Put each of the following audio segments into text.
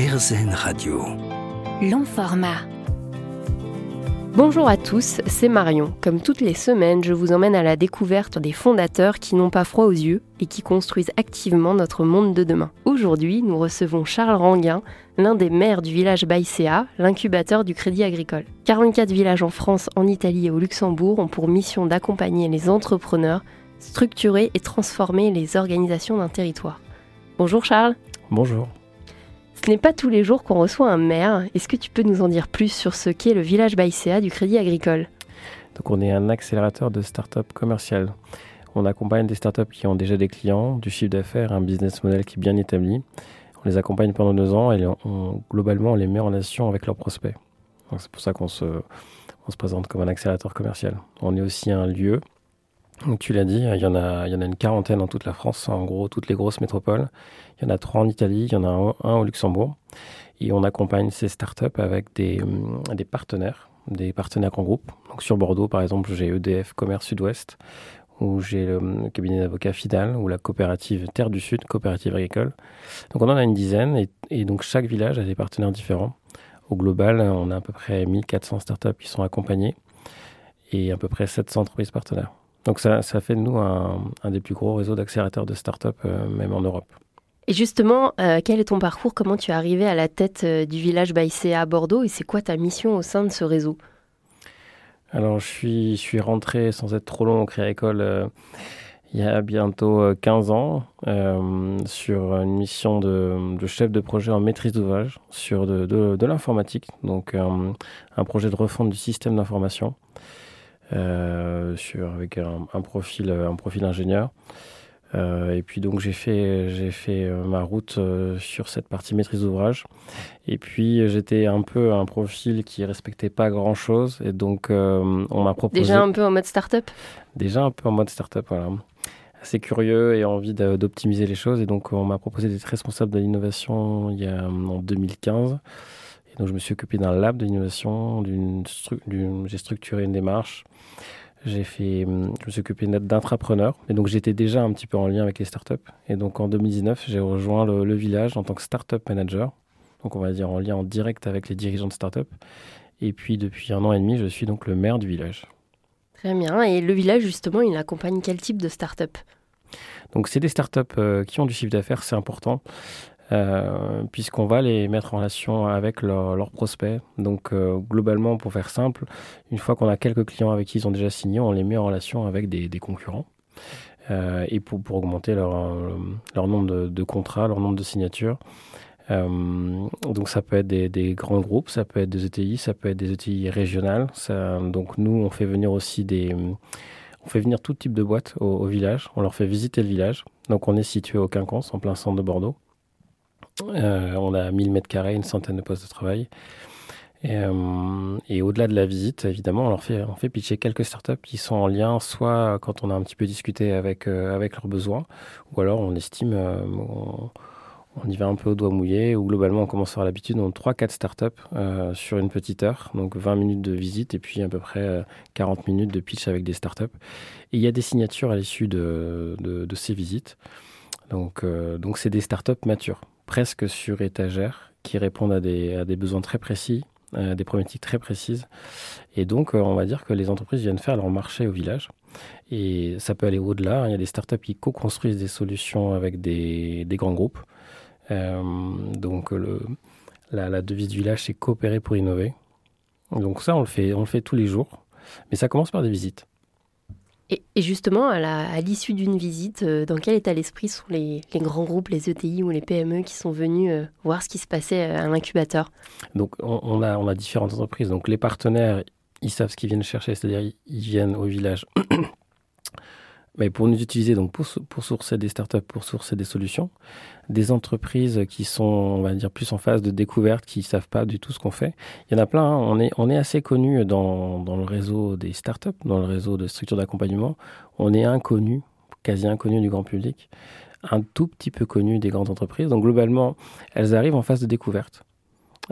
RZN Radio. Long format. Bonjour à tous, c'est Marion. Comme toutes les semaines, je vous emmène à la découverte des fondateurs qui n'ont pas froid aux yeux et qui construisent activement notre monde de demain. Aujourd'hui, nous recevons Charles Ranguin, l'un des maires du village Baïséa, l'incubateur du Crédit Agricole. 44 villages en France, en Italie et au Luxembourg ont pour mission d'accompagner les entrepreneurs, structurer et transformer les organisations d'un territoire. Bonjour Charles. Bonjour. Ce n'est pas tous les jours qu'on reçoit un maire. Est-ce que tu peux nous en dire plus sur ce qu'est le village Baïséa du Crédit Agricole? Donc on est un accélérateur de start-up commerciales. On accompagne des startups qui ont déjà des clients, du chiffre d'affaires, un business model qui est bien établi. On les accompagne pendant deux ans et globalement on les met en relation avec leurs prospects. C'est pour ça qu'on se, présente comme un accélérateur commercial. On est aussi un lieu tu l'as dit, il y, en a, en une quarantaine dans toute la France, en gros toutes les grosses métropoles. Il y en a trois en Italie, il y en a un, au Luxembourg. Et on accompagne ces startups avec des, hum, des partenaires, des partenaires en groupe. Donc sur Bordeaux, par exemple, j'ai EDF Commerce Sud-Ouest, où j'ai le, hum, cabinet d'avocats Fidal, ou la coopérative Terre du Sud, coopérative agricole. Donc on en a une dizaine, et, et donc chaque village a des partenaires différents. Au global, on a à peu près 1400 startups qui sont accompagnées et à peu près 700 entreprises partenaires. Donc ça, ça fait de nous un, des plus gros réseaux d'accélérateurs de start-up, euh, même en Europe. Et justement, euh, quel est ton parcours? Comment tu es arrivé à la tête euh, du village Baïséa à Bordeaux? Et c'est quoi ta mission au sein de ce réseau? Alors, je suis, je suis rentré, sans être trop long, au Créa École il y a bientôt 15 ans sur une mission de, de, chef de projet en maîtrise d'ouvrage sur de, de, de l'informatique, donc un projet de refonte du système d'information. Euh, sur, avec un, profil, un profil ingénieur. Euh, et puis donc j'ai fait, j'ai fait euh, ma route sur cette partie maîtrise d'ouvrage. Et puis j'étais un peu un profil qui respectait pas grand chose. Et donc on m'a proposé. Déjà un peu en mode start-up? Déjà un peu en mode start-up, voilà. Assez curieux et envie d'optimiser les choses. Et donc on m'a proposé d'être responsable de l'innovation il y a, en 2015. Donc je me suis occupé d'un lab d'innovation, j'ai structuré une démarche, j'ai fait, hum, je me suis occupé d'intrapreneur, et donc j'étais déjà un petit peu en lien avec les startups. Et donc en 2019, j'ai rejoint le, village en tant que startup manager, donc on va dire en lien en direct avec les dirigeants de startup. Et puis depuis un an et demi, je suis donc le maire du village. Très bien. Et le village, justement, il accompagne quel type de startup? Donc c'est des startups euh, qui ont du chiffre d'affaires, c'est important. Euh, puisqu'on va les mettre en relation avec leurs prospects. Donc euh, globalement, pour faire simple, une fois qu'on a quelques clients avec qui ils ont déjà signé, on les met en relation avec des, concurrents. Euh, et pour, augmenter leur, nombre de, contrats, leur nombre de signatures. donc ça peut être des, grands groupes, ça peut être des ETI, ça peut être des ETI régionales. Donc nous, on fait venir aussi des... On fait venir tout type de boîtes au, au, village, on leur fait visiter le village. Donc on est situé au Quinconce, en plein centre de Bordeaux. Euh, on a 1000 mètres carrés, une centaine de postes de travail. Euh, et, au-delà de la visite, évidemment, on leur fait, fait pitcher quelques startups qui sont en lien, soit quand on a un petit peu discuté avec, euh, leurs besoins, ou alors on estime, on, y va un peu au doigt mouillé, ou globalement on commence à avoir l'habitude, on a 3-4 startups sur une petite heure, donc 20 minutes de visite et puis à peu près 40 minutes de pitch avec des startups. Et il y a des signatures à l'issue de, de, ces visites. Donc, donc c'est des startups matures presque sur étagère qui répondent à des, besoins très précis, à des problématiques très précises. Et donc, euh, on va dire que les entreprises viennent faire leur marché au village. Et ça peut aller au-delà. Il y a des startups qui co-construisent des solutions avec des, grands groupes. Euh, donc, la, la, devise du village, c'est coopérer pour innover. Donc ça, on le fait, on le fait tous les jours. Mais ça commence par des visites. Et, justement, à l'issue d'une visite, euh, dans quel état d'esprit sont les, grands groupes, les ETI ou les PME qui sont venus euh, voir ce qui se passait euh, à l'incubateur? Donc, on, a, on a différentes entreprises. Donc, les partenaires, ils savent ce qu'ils viennent chercher, c'est-à-dire ils viennent au village mais pour nous utiliser donc pour, pour sourcer des startups, pour sourcer des solutions, des entreprises qui sont, on va dire, plus en phase de découverte, qui ne savent pas du tout ce qu'on fait. Il y en a plein. Hein. On, est, on est assez connu dans, dans le réseau des startups, dans le réseau de structures d'accompagnement. On est inconnu, quasi inconnu du grand public, un tout petit peu connu des grandes entreprises. Donc globalement, elles arrivent en phase de découverte.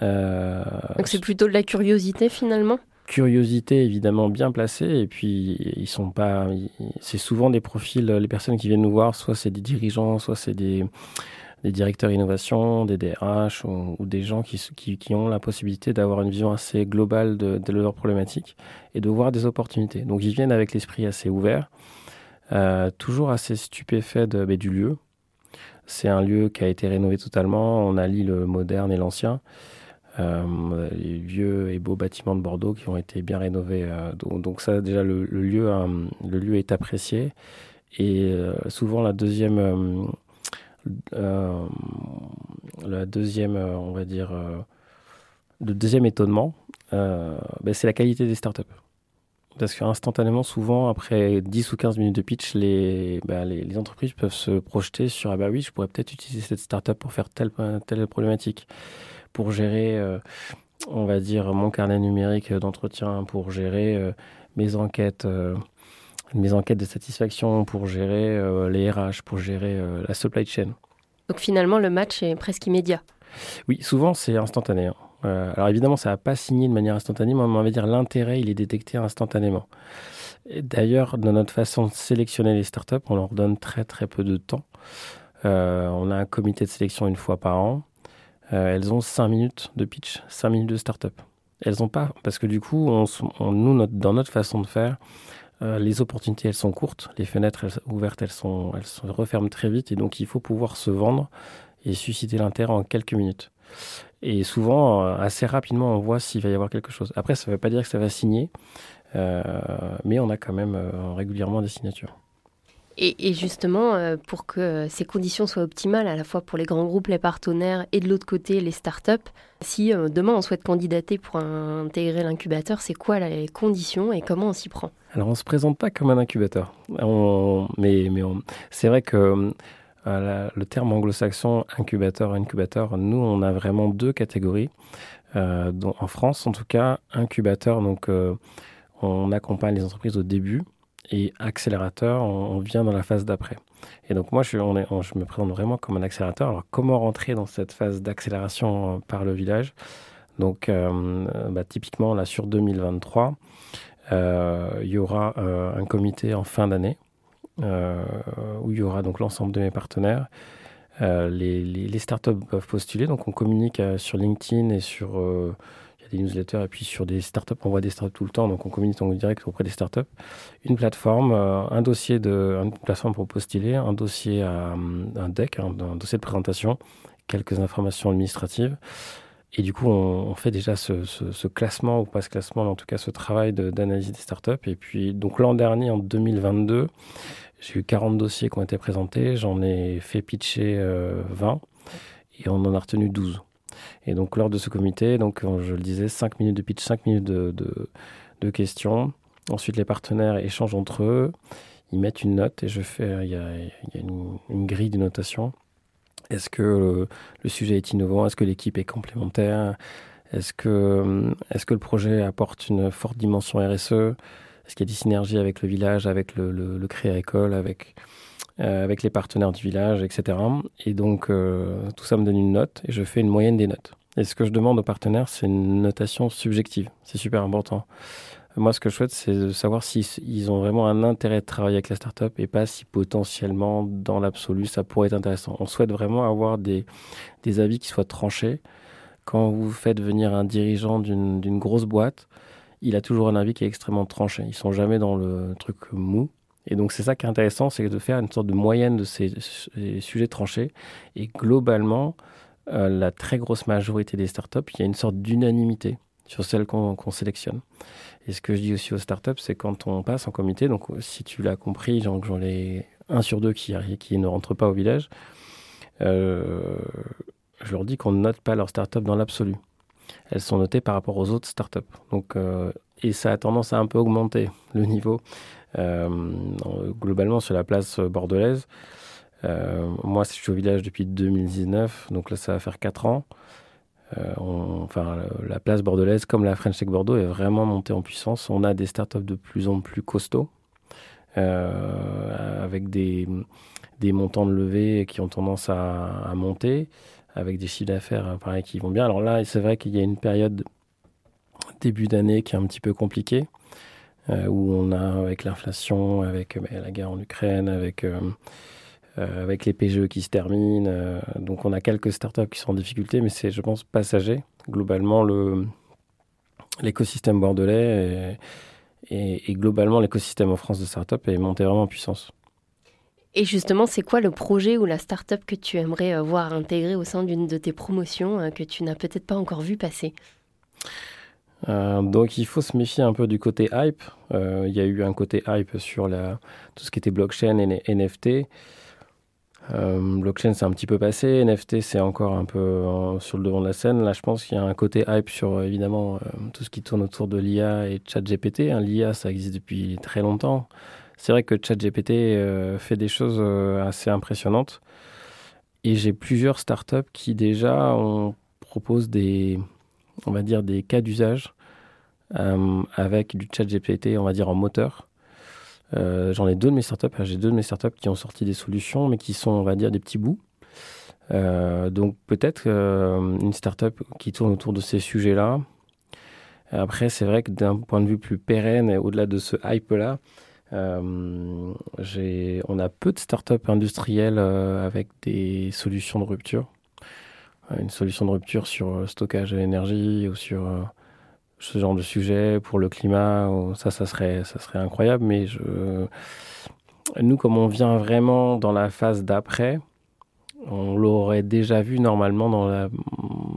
Euh, donc c'est plutôt de la curiosité finalement? Curiosité évidemment bien placée et puis ils sont pas c'est souvent des profils les personnes qui viennent nous voir soit c'est des dirigeants soit c'est des des directeurs innovation, des DRH ou, des gens qui, qui, ont la possibilité d'avoir une vision assez globale de, de leurs problématiques et de voir des opportunités. Donc ils viennent avec l'esprit assez ouvert, euh, toujours assez stupéfait du lieu. C'est un lieu qui a été rénové totalement. On allie le moderne et l'ancien. Euh, les vieux et beaux bâtiments de Bordeaux qui ont été bien rénovés. Euh, donc, ça, déjà, le, lieu, le lieu est apprécié. Et souvent, la deuxième euh, la deuxième, euh, on va dire, euh, le deuxième étonnement, ben, c'est la qualité des startups. Parce qu'instantanément, souvent, après 10 ou 15 minutes de pitch, les, ben, les, entreprises peuvent se projeter sur Ah bah oui, je pourrais peut-être utiliser cette startup pour faire telle problématique, pour gérer, on va dire, mon carnet numérique d'entretien, pour gérer mes enquêtes mes enquêtes de satisfaction pour gérer euh, les RH, pour gérer euh, la supply chain. Donc finalement, le match est presque immédiat. Oui, souvent c'est instantané. Hein. Euh, alors évidemment, ça n'a pas signé de manière instantanée, mais on va dire l'intérêt, il est détecté instantanément. D'ailleurs, dans notre façon de sélectionner les startups, on leur donne très très peu de temps. on a un comité de sélection une fois par an. Elles ont 5 minutes de pitch, 5 minutes de startup. Elles n'ont pas, parce que du coup, on, nous, dans notre façon de faire, euh, les opportunités, elles sont courtes. Les fenêtres ouvertes, elles, se referment très vite. Et donc, il faut pouvoir se vendre et susciter l'intérêt en quelques minutes. Et souvent, euh, assez rapidement, on voit s'il va y avoir quelque chose. Après, ça ne veut pas dire que ça va signer, euh, mais on a quand même régulièrement des signatures. Et, justement, euh, pour que ces conditions soient optimales, à la fois pour les grands groupes, les partenaires et de l'autre côté, les startups, si euh, demain on souhaite candidater pour intégrer l'incubateur, c'est quoi les conditions et comment on s'y prend? Alors, on ne se présente pas comme un incubateur. mais c'est vrai que euh, le terme anglo-saxon incubateur, incubateur, nous, on a vraiment deux catégories. en France, en tout cas, incubateur, donc on accompagne les entreprises au début et accélérateur, on, vient dans la phase d'après. Et donc moi, je, me présente vraiment comme un accélérateur. Alors comment rentrer dans cette phase d'accélération euh, par le village? Donc euh, bah, typiquement, là sur 2023, euh, il y aura un comité en fin d'année où il y aura donc l'ensemble de mes partenaires. Les, startups peuvent postuler, donc on communique sur LinkedIn et sur des newsletters et puis sur des startups, on voit des startups tout le temps, donc on communique en direct auprès des startups. Une plateforme, euh, un dossier de, une plateforme pour postuler, un dossier à un deck, un, dossier de présentation, quelques informations administratives. Et du coup, on, fait déjà ce, classement, ou pas ce classement, mais en tout cas ce travail d'analyse des startups. Et puis, donc l'an dernier, en 2022, j'ai eu 40 dossiers qui ont été présentés, j'en ai fait pitcher 20 euh, et on en a retenu 12. Et donc, lors de ce comité, donc, je le disais, 5 minutes de pitch, 5 minutes de, questions. Ensuite, les partenaires échangent entre eux. Ils mettent une note et je fais, il y a, une, grille de notation. Est-ce que le, sujet est innovant? Est-ce que l'équipe est complémentaire? Est-ce que, est que le projet apporte une forte dimension RSE Est-ce qu'il y a des synergies avec le village, avec le, le, le Créa École, avec euh, avec les partenaires du village, etc. Et donc, euh, tout ça me donne une note et je fais une moyenne des notes. Et ce que je demande aux partenaires, c'est une notation subjective. C'est super important. Moi, ce que je souhaite, c'est de savoir s'ils ont vraiment un intérêt de travailler avec la startup et pas si potentiellement, dans l'absolu, ça pourrait être intéressant. On souhaite vraiment avoir des, des avis qui soient tranchés. Quand vous faites venir un dirigeant d'une grosse boîte, il a toujours un avis qui est extrêmement tranché. Ils sont jamais dans le truc mou. Et donc c'est ça qui est intéressant, c'est de faire une sorte de moyenne de ces, sujets tranchés. Et globalement, euh, la très grosse majorité des startups, il y a une sorte d'unanimité sur celles qu'on sélectionne. Et ce que je dis aussi aux startups, c'est quand on passe en comité, donc si tu l'as compris, j'en ai un sur deux qui, ne rentre pas au village, euh, je leur dis qu'on ne note pas leurs startups dans l'absolu. Elles sont notées par rapport aux autres startups. Donc, euh, et ça a tendance à un peu augmenter le niveau. Euh, globalement sur la place bordelaise. Euh, moi, je suis au village depuis 2019, donc là, ça va faire 4 ans. Euh, enfin, la place bordelaise, comme la French Tech Bordeaux, est vraiment montée en puissance. On a des startups de plus en plus costauds, avec des, montants de levée qui ont tendance à, monter, avec des chiffres d'affaires pareil qui vont bien. Alors là, c'est vrai qu'il y a une période début d'année qui est un petit peu compliquée. Euh, où on a avec l'inflation, avec euh, bah, la guerre en Ukraine, avec euh, avec les PGE qui se terminent. donc on a quelques startups qui sont en difficulté, mais c'est, je pense, passager. Globalement, le, l'écosystème bordelais et, globalement l'écosystème en France de startups est monté vraiment en puissance. Et justement, c'est quoi le projet ou la startup que tu aimerais voir intégré au sein d'une de tes promotions que tu n'as peut-être pas encore vu passer? Euh, donc il faut se méfier un peu du côté hype. Euh, il y a eu un côté hype sur tout ce qui était blockchain et NFT. Euh, blockchain c'est un petit peu passé, NFT c'est encore un peu sur le devant de la scène. Là je pense qu'il y a un côté hype sur évidemment tout ce qui tourne autour de l'IA et ChatGPT. Hein, L'IA ça existe depuis très longtemps. C'est vrai que ChatGPT fait des choses assez impressionnantes. Et j'ai plusieurs startups qui déjà on propose des, on va dire, des cas d'usage euh, avec du chat GPT, on va dire, en moteur. Euh, j'en ai deux de mes startups. J'ai deux de mes startups qui ont sorti des solutions, mais qui sont, on va dire, des petits bouts. Euh, donc peut-être une startup qui tourne autour de ces sujets-là. Après, c'est vrai que d'un point de vue plus pérenne, et au-delà de ce hype-là, on a peu de startups industrielles avec des solutions de rupture une solution de rupture sur le stockage de l'énergie ou sur euh, ce genre de sujet pour le climat, ça, ça serait, ça serait incroyable. Mais nous, comme on vient vraiment dans la phase d'après, on l'aurait déjà vu normalement dans la,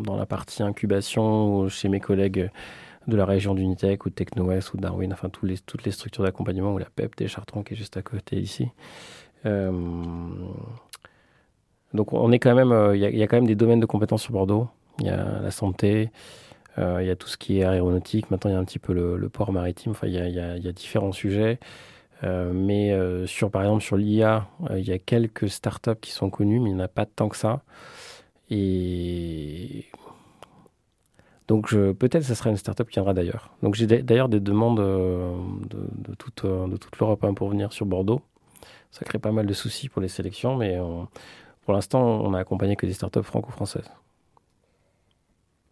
dans la partie incubation chez mes collègues de la région d'Unitech ou de TechnoWest ou Darwin, enfin les, toutes les structures d'accompagnement ou la PEP des Chartrons qui est juste à côté ici. Euh, donc on est quand même, euh, il y, a quand même des domaines de compétences sur Bordeaux. Il y a la santé, euh, il y a tout ce qui est aéronautique. Maintenant, il y a un petit peu le, port maritime. Enfin, il y a, différents sujets. Euh, mais sur, par exemple, sur l'IA, il y a quelques startups qui sont connues, mais il n'y en a pas tant que ça. Et donc peut-être ce sera une startup qui viendra d'ailleurs. Donc j'ai d'ailleurs des demandes de, toute, toute l'Europe hein, pour venir sur Bordeaux. Ça crée pas mal de soucis pour les sélections, mais pour l'instant, on n'a accompagné que des startups franco-françaises.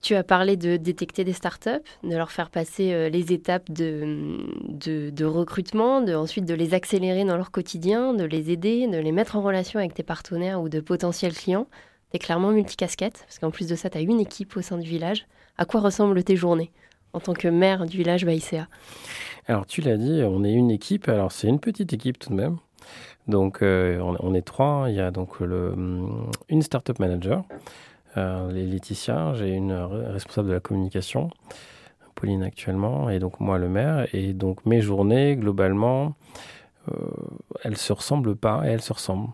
Tu as parlé de détecter des startups, de leur faire passer euh, les étapes de, de, recrutement, de, ensuite de les accélérer dans leur quotidien, de les aider, de les mettre en relation avec tes partenaires ou de potentiels clients. Tu es clairement multicasquette, parce qu'en plus de ça, tu as une équipe au sein du village. À quoi ressemblent tes journées en tant que maire du village Baïséa? Alors, tu l'as dit, on est une équipe. Alors, c'est une petite équipe tout de même. Donc, euh, on, est trois. Il y a donc mm, une startup manager, euh, les Laetitia. J'ai une responsable de la communication, Pauline actuellement, et donc moi le maire. Et donc mes journées, globalement, euh, elles se ressemblent pas et elles se ressemblent.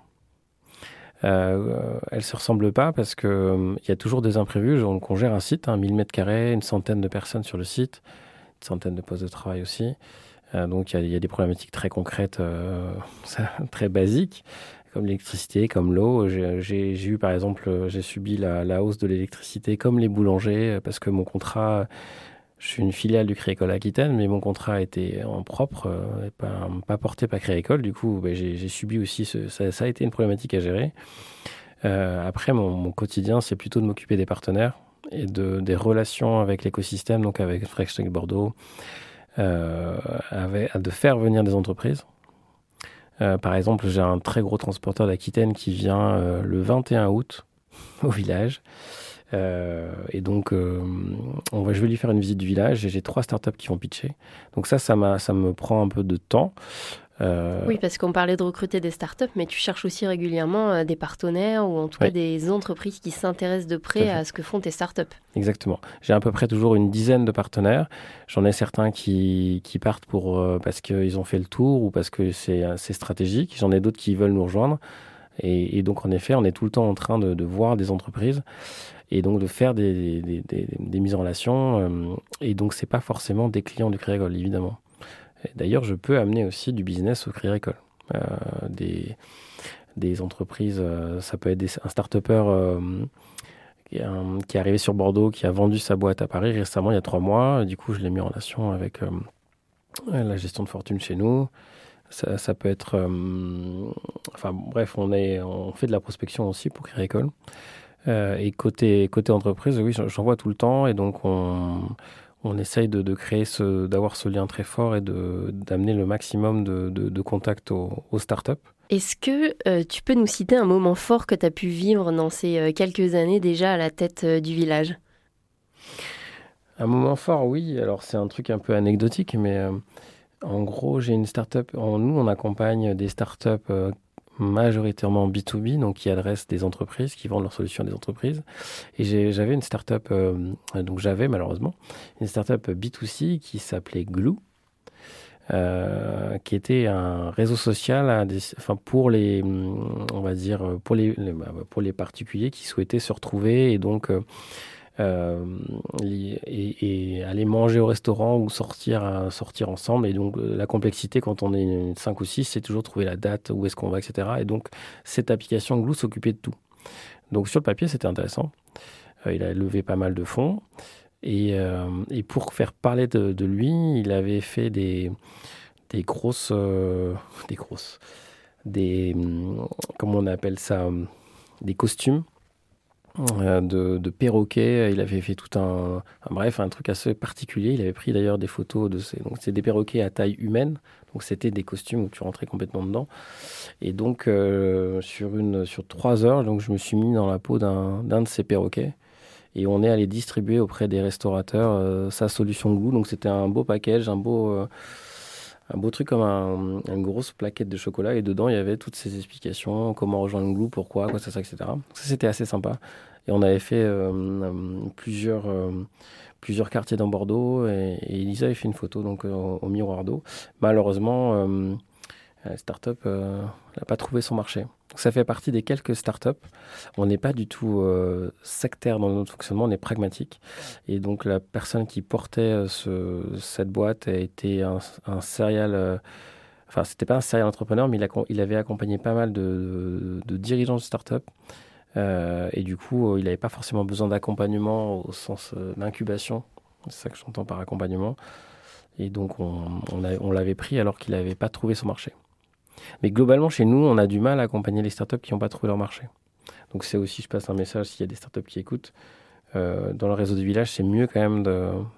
Euh, elles se ressemblent pas parce que il y a toujours des imprévus. On gère un site, un 1000 mètres carrés, une centaine de personnes sur le site, une centaine de postes de travail aussi. Euh, donc il y, a des problématiques très concrètes, euh, très basiques, comme l'électricité, comme l'eau. J'ai eu par exemple, j'ai subi la, hausse de l'électricité comme les boulangers, parce que mon contrat, je suis une filiale du Créécole Aquitaine, mais mon contrat était en propre, euh, pas, porté par Créécole. Du coup, ben, j'ai subi aussi, ça, ça, a été une problématique à gérer. après, mon, quotidien, c'est plutôt de m'occuper des partenaires et de, des relations avec l'écosystème, donc avec Fresh Bordeaux, euh, de faire venir des entreprises. Euh, par exemple, j'ai un très gros transporteur d'Aquitaine qui vient euh, le 21 août au village. et donc, je vais lui faire une visite du village et j'ai trois startups qui vont pitcher. Donc ça, ça me prend un peu de temps. Euh, oui, parce qu'on parlait de recruter des startups, mais tu cherches aussi régulièrement euh, des partenaires ou en tout cas des entreprises qui s'intéressent de près à, ce que font tes startups. Exactement. J'ai à peu près toujours une dizaine de partenaires. J'en ai certains qui, qui partent pour, euh, parce qu'ils ont fait le tour ou parce que c'est stratégique. J'en ai d'autres qui veulent nous rejoindre. Et, donc, en effet, on est tout le temps en train de, voir des entreprises et donc de faire des, des, des, mises en relation. et donc, c'est pas forcément des clients du Créagol, évidemment. D'ailleurs, je peux amener aussi du business au Crédit Agricole. Euh, des, entreprises, euh, ça peut être un start-upper euh, qui, est arrivé sur Bordeaux, qui a vendu sa boîte à Paris récemment, il y a trois mois. Du coup, je l'ai mis en relation avec la gestion de fortune chez nous. Ça, peut être. enfin, bref, on, est, on fait de la prospection aussi pour Crédit et côté, côté entreprise, oui, j'en vois tout le temps. Et donc, on on essaye de, créer ce, d'avoir ce lien très fort et de, d'amener le maximum de, de, contacts aux, startups. Est-ce que tu peux nous citer un moment fort que tu as pu vivre dans ces quelques années déjà à la tête du village? Un moment fort, oui. Alors c'est un truc un peu anecdotique, mais en gros, j'ai une startup. En, nous, on accompagne des startups euh, majoritairement B2B, donc qui adressent des entreprises, qui vendent leurs solutions à des entreprises. Et j'avais une startup, euh, donc j'avais malheureusement, une startup B2C qui s'appelait Glue. Euh, qui était un réseau social enfin pour les on va dire pour les, bah, pour les particuliers qui souhaitaient se retrouver et donc euh, et, aller manger au restaurant ou sortir, euh, sortir ensemble. Et donc, euh, la complexité, quand on est 5 ou 6, c'est toujours trouver la date, où est-ce qu'on va, etc. Et donc, cette application Glue s'occupait de tout. Donc, sur le papier, c'était intéressant. il a levé pas mal de fonds. Et, et pour faire parler de, lui, il avait fait des, des grosses. des grosses. Des. Hum, comment on appelle ça Des costumes euh, de, de, perroquets. Il avait fait tout un, bref, un truc assez particulier. Il avait pris d'ailleurs des photos de ces. Donc, c'est des perroquets à taille humaine. Donc, c'était des costumes où tu rentrais complètement dedans. Et donc, euh, sur, une, sur trois heures, donc, je me suis mis dans la peau d'un, de ces perroquets. Et on est allé distribuer auprès des restaurateurs euh, sa solution goût. Donc, c'était un beau package, un beau un beau truc comme un, une grosse plaquette de chocolat et dedans il y avait toutes ces explications, comment rejoindre Glue, pourquoi, quoi ça, ça, etc. Ça c'était assez sympa. Et on avait fait euh, plusieurs, euh, plusieurs quartiers dans Bordeaux et, Elisa avait fait une photo donc, au, miroir d'eau. Malheureusement, euh, la startup n'a pas trouvé son marché. ça fait partie des quelques startups. On n'est pas du tout sectaire dans notre fonctionnement, on est pragmatique. Et donc la personne qui portait ce, cette boîte a été un, un serial enfin c'était pas un serial entrepreneur, mais il, avait accompagné pas mal de, dirigeants de start-up euh, et du coup, euh, il n'avait pas forcément besoin d'accompagnement au sens euh, d'incubation. C'est ça que j'entends par accompagnement. Et donc, on, on, l'avait pris alors qu'il n'avait pas trouvé son marché. Mais globalement, chez nous, on a du mal à accompagner les startups qui n'ont pas trouvé leur marché. Donc, c'est aussi, je passe un message s'il y a des startups qui écoutent. dans le réseau du village, c'est mieux quand même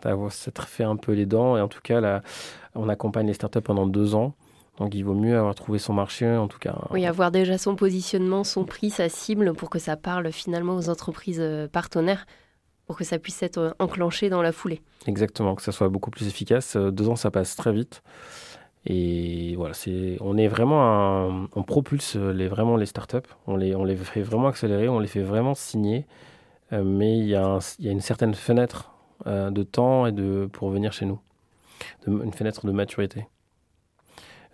d'avoir s'être fait un peu les dents. Et en tout cas, là, on accompagne les startups pendant deux ans. Donc il vaut mieux avoir trouvé son marché, en tout cas. Oui, avoir déjà son positionnement, son prix, sa cible, pour que ça parle finalement aux entreprises euh, partenaires, pour que ça puisse être euh, enclenché dans la foulée. Exactement, que ça soit beaucoup plus efficace. Euh, deux ans, ça passe très vite. Et voilà, c'est, on est vraiment, on propulse les, vraiment les startups, on les, on les fait vraiment accélérer, on les fait vraiment signer, mais il y, y a une certaine fenêtre de temps et de, pour venir chez nous, une fenêtre de maturité.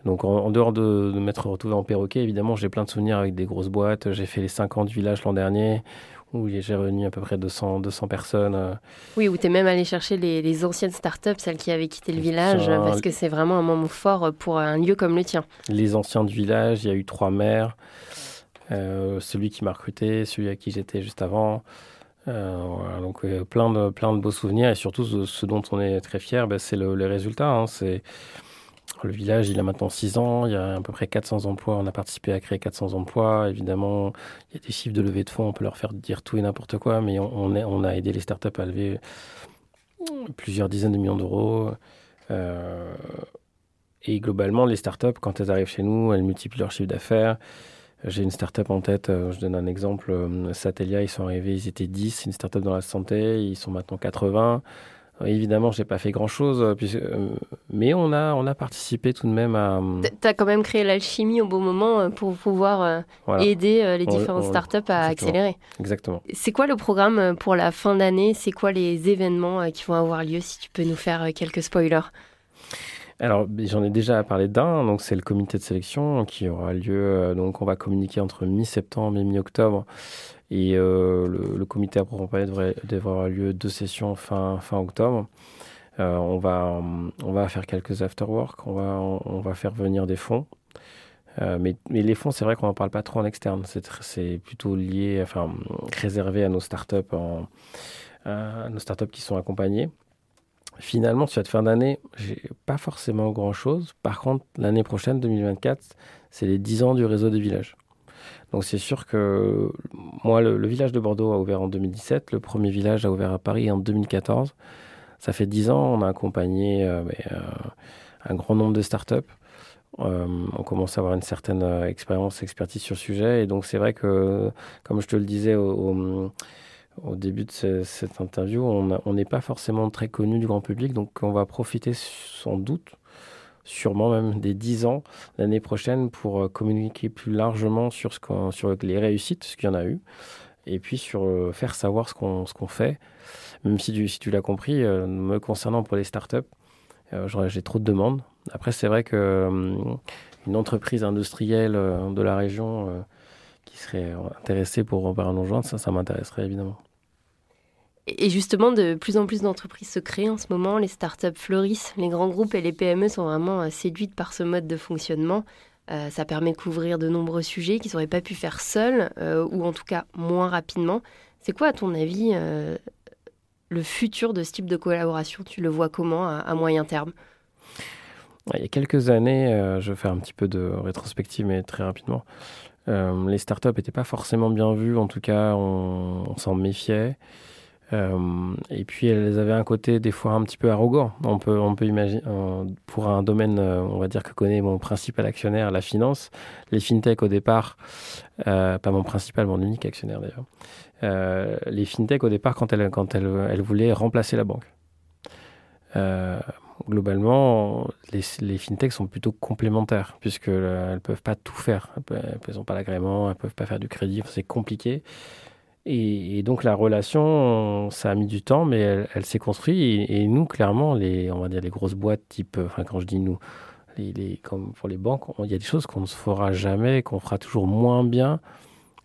Donc en, dehors de, de m'être retrouvé en perroquet, évidemment, j'ai plein de souvenirs avec des grosses boîtes. J'ai fait les 50 villages l'an dernier, où j'ai réuni à peu près 200, 200 personnes. Euh. Oui, où tu es même allé chercher les, les, anciennes startups, celles qui avaient quitté le village, parce que c'est vraiment un moment fort pour un lieu comme le tien. Les anciens du village, il y a eu trois maires. Euh, celui qui m'a recruté, celui à qui j'étais juste avant. Euh, voilà, donc plein, de, plein de beaux souvenirs et surtout ce, dont on est très fier, ben, c'est le, les résultats. Hein. c'est le village, il a maintenant 6 ans, il y a à peu près 400 emplois, on a participé à créer 400 emplois. Évidemment, il y a des chiffres de levée de fonds, on peut leur faire dire tout et n'importe quoi, mais on, a aidé les startups à lever plusieurs dizaines de millions d'euros. Euh, et globalement, les startups, quand elles arrivent chez nous, elles multiplient leur chiffre d'affaires. J'ai une startup en tête, euh, je donne un exemple. Euh, Satellia, ils sont arrivés, ils étaient 10, c'est une startup dans la santé, ils sont maintenant 80. Évidemment, je n'ai pas fait grand-chose, euh, euh, mais on a, on a participé tout de même à... Euh, tu as quand même créé l'alchimie au bon moment pour pouvoir aider les différentes startups à accélérer. Exactement. C'est quoi le programme pour la fin d'année? C'est quoi les événements qui vont avoir lieu Si tu peux nous faire quelques spoilers? Alors, j'en ai déjà parlé d'un, donc c'est le comité de sélection qui aura lieu, donc on va communiquer entre mi-septembre et mi-octobre et euh, le, comité à proprement parler devrait, avoir lieu deux sessions fin, octobre. Euh, on, va, faire quelques afterwork, on va, on, va faire venir des fonds. Euh, mais, les fonds, c'est vrai qu'on n'en parle pas trop en externe. C'est plutôt lié, enfin, réservé à nos startups, à nos startups qui sont accompagnées. Finalement, sur cette fin d'année, j'ai pas forcément grand chose. Par contre, l'année prochaine, 2024, c'est les 10 ans du réseau des villages. Donc c'est sûr que moi, le, village de Bordeaux a ouvert en 2017, le premier village a ouvert à Paris en 2014. Ça fait dix ans, on a accompagné un grand nombre de startups. on commence à avoir une certaine expérience, expertise sur le sujet. Et donc, c'est vrai que, comme je te le disais au début de cette interview, on n'est pas forcément très connu du grand public. Donc, on va profiter sans doute sûrement même des 10 ans l'année prochaine pour euh, communiquer plus largement sur, les réussites, ce qu'il y en a eu, et puis sur euh, faire savoir ce qu'on fait. Même si tu, l'as compris, euh, me concernant pour les startups, j'ai trop de demandes. Après, c'est vrai que une entreprise industrielle de la région qui serait intéressée pour par un joindre, ça, ça m'intéresserait évidemment. Et justement, de plus en plus d'entreprises se créent en ce moment, les startups fleurissent, les grands groupes et les PME sont vraiment euh, séduites par ce mode de fonctionnement. Euh, ça permet de couvrir de nombreux sujets qu'ils n'auraient pas pu faire seuls, euh, ou en tout cas moins rapidement. C'est quoi, à ton avis, le futur de ce type de collaboration? Tu le vois comment à, moyen terme? Il y a quelques années, je vais faire un petit peu de rétrospective, mais très rapidement. les startups n'étaient pas forcément bien vues, en tout cas, on s'en méfiait. Euh, et puis elles avaient un côté des fois un petit peu arrogant. On peut, on peut imaginer, euh, pour un domaine, euh, on va dire que connaît mon principal actionnaire, la finance, les fintech au départ, pas mon principal, mon unique actionnaire d'ailleurs, les fintech au départ quand elles, quand elles, elles voulaient remplacer la banque. globalement, les, les fintechs sont plutôt complémentaires puisqu'elles ne peuvent pas tout faire. Elles n'ont pas l'agrément, elles ne peuvent pas faire du crédit, c'est compliqué. Et, donc la relation, ça a mis du temps, mais elle, s'est construite. Et, nous, clairement, les, on va dire les grosses boîtes, type, enfin quand je dis nous, les, comme pour les banques, il y a des choses qu'on ne se fera jamais, qu'on fera toujours moins bien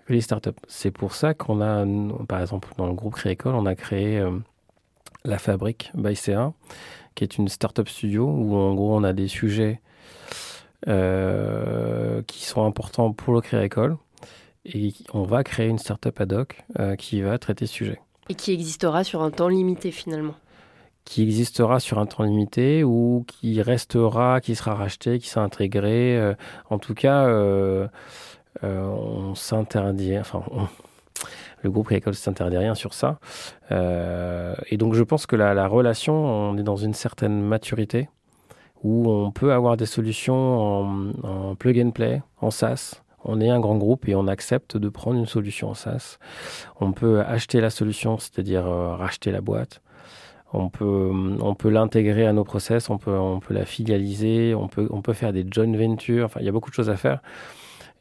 que les startups. C'est pour ça qu'on a, par exemple, dans le groupe Créécole, on a créé euh, la fabrique by C1, qui est une startup studio où en gros on a des sujets euh, qui sont importants pour le Créécole et on va créer une startup ad hoc euh, qui va traiter ce sujet. Et qui existera sur un temps limité finalement qui existera sur un temps limité ou qui restera, qui sera racheté, qui sera intégré. Euh, en tout cas, euh, on s'interdit, enfin, le groupe Récolte s'interdit rien sur ça. et donc, je pense que la, la, relation, on est dans une certaine maturité où on peut avoir des solutions en, en plug and play, en SaaS, on est un grand groupe et on accepte de prendre une solution en SaaS. On peut acheter la solution, c'est-à-dire euh, racheter la boîte. On peut, on peut l'intégrer à nos process, on peut, on peut la filialiser, on peut, on peut faire des joint ventures. Enfin, il y a beaucoup de choses à faire.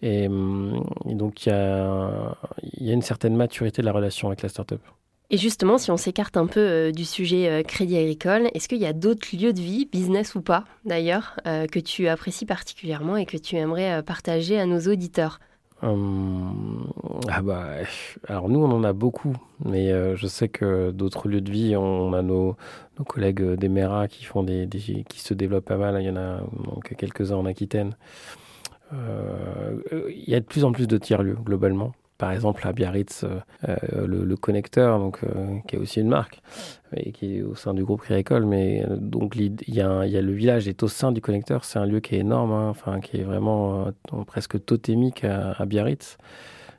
Et, donc, il y, a, il y a une certaine maturité de la relation avec la startup. Et justement, si on s'écarte un peu euh, du sujet euh, crédit agricole, est-ce qu'il y a d'autres lieux de vie, business ou pas d'ailleurs, euh, que tu apprécies particulièrement et que tu aimerais partager à nos auditeurs? Hum, ah bah, alors nous on en a beaucoup, mais je sais que d'autres lieux de vie, on, a nos, collègues des MERA qui font des, qui se développent pas mal. Il y en a quelques-uns en Aquitaine. Il y a de plus en plus de tiers lieux globalement par exemple à Biarritz, euh, euh, le, connecteur, donc, euh, qui est aussi une marque, et qui est au sein du groupe Créécole. Mais donc il y, a le village est au sein du connecteur, c'est un lieu qui est énorme, hein, enfin qui est vraiment presque totémique à, Biarritz,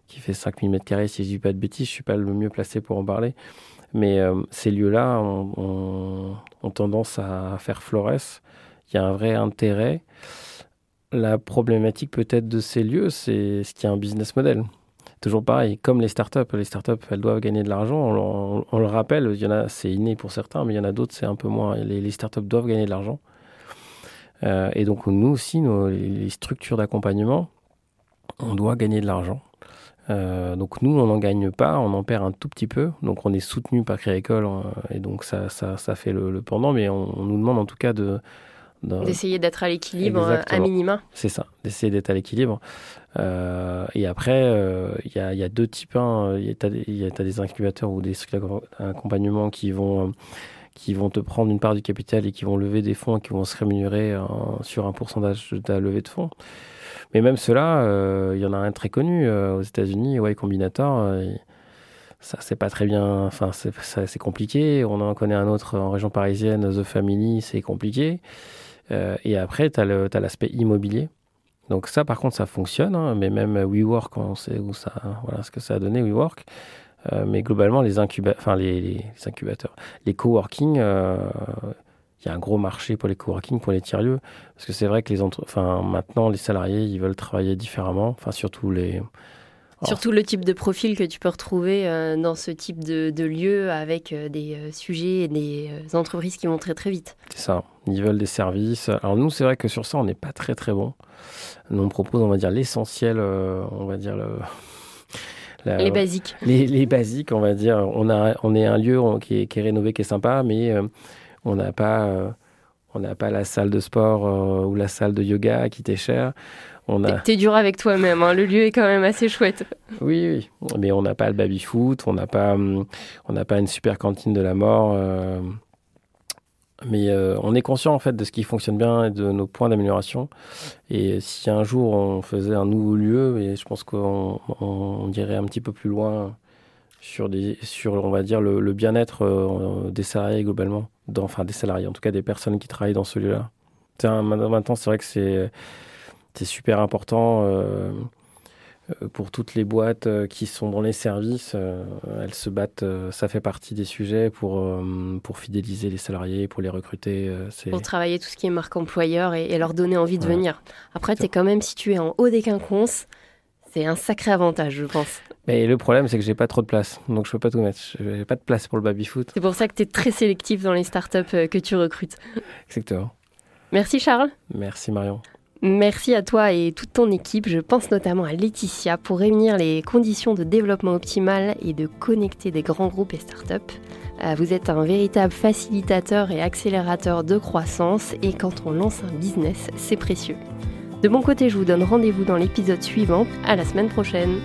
qui fait 5000 m2 si je dis pas de bêtises, je suis pas le mieux placé pour en parler. Mais ces lieux-là ont, tendance à faire florès. Il y a un vrai intérêt. La problématique peut-être de ces lieux, c'est ce qu'il y a un business model toujours pareil, comme les startups, les startups, elles doivent gagner de l'argent. On, le rappelle, il y en a, c'est inné pour certains, mais il y en a d'autres, c'est un peu moins. Les, startups doivent gagner de l'argent. Euh, et donc, nous aussi, nos, les structures d'accompagnement, on doit gagner de l'argent. Euh, donc nous, on n'en gagne pas, on en perd un tout petit peu. Donc on est soutenu par Créécole euh, et donc ça, ça, ça fait le, pendant, mais on, nous demande en tout cas de, D'essayer d'être à l'équilibre euh, à minima. C'est ça, d'essayer d'être à l'équilibre. Euh, et après, euh, il y, a, y, a, deux types. Il y, a, des incubateurs ou des accompagnements qui vont, qui vont te prendre une part du capital et qui vont lever des fonds et qui vont se rémunérer sur un pourcentage de ta levée de fonds. Mais même cela, il y en a un très connu aux États-Unis, Y Combinator. Ça, c'est pas très bien. Enfin, c'est compliqué. On en connaît un autre en région parisienne, The Family, c'est compliqué. Euh, et après, tu as l'aspect immobilier. Donc ça, par contre, ça fonctionne. Hein, mais même WeWork, on sait voilà ce que ça a donné, WeWork. mais globalement, les, enfin, les, les, incubateurs, les coworking, il y a un gros marché pour les coworking, pour les tiers-lieux. Parce que c'est vrai que les enfin, maintenant, les salariés, ils veulent travailler différemment. Enfin, surtout les, Surtout le type de profil que tu peux retrouver euh, dans ce type de, lieu avec euh, des euh, sujets et des entreprises qui vont très très vite. C'est ça, ils veulent des services. Alors nous, c'est vrai que sur ça, on n'est pas très très bon. Nous, on propose, on va dire, l'essentiel, on va dire le... les basiques. Les, basiques, on va dire. On, a, on est un lieu qui est, rénové, qui est sympa, mais on n'a pas... on n'a pas la salle de sport ou la salle de yoga qui t'est chère. T'es dur avec toi-même, hein. le lieu est quand même assez chouette. Oui, oui, mais on n'a pas le baby-foot, on n'a pas, hum, on n'a pas une super cantine de la mort. Euh, mais euh, on est conscient en fait de ce qui fonctionne bien et de nos points d'amélioration. Et si un jour on faisait un nouveau lieu, et je pense qu'on on, irait un petit peu plus loin sur, des, sur on va dire, le, bien-être euh, des salariés globalement, enfin des salariés, en tout cas des personnes qui travaillent dans ce lieu-là. Maintenant, c'est vrai que c'est c'est super important euh, euh, pour toutes les boîtes euh, qui sont dans les services. elles se battent, ça fait partie des sujets pour, pour fidéliser les salariés, pour les recruter. pour travailler tout ce qui est marque employeur et, leur donner envie de venir. Après, tu es quand même situé en haut des quinconces. C'est un sacré avantage, je pense. Mais le problème, c'est que j'ai pas trop de place, donc je peux pas tout mettre. J'ai pas de place pour le baby foot. C'est pour ça que tu es très sélectif dans les startups que tu recrutes. Exactement. Merci Charles. Merci Marion. Merci à toi et toute ton équipe. Je pense notamment à Laetitia pour réunir les conditions de développement optimal et de connecter des grands groupes et startups. Euh, vous êtes un véritable facilitateur et accélérateur de croissance et quand on lance un business, c'est précieux. De mon côté, je vous donne rendez-vous dans l'épisode suivant. À la semaine prochaine.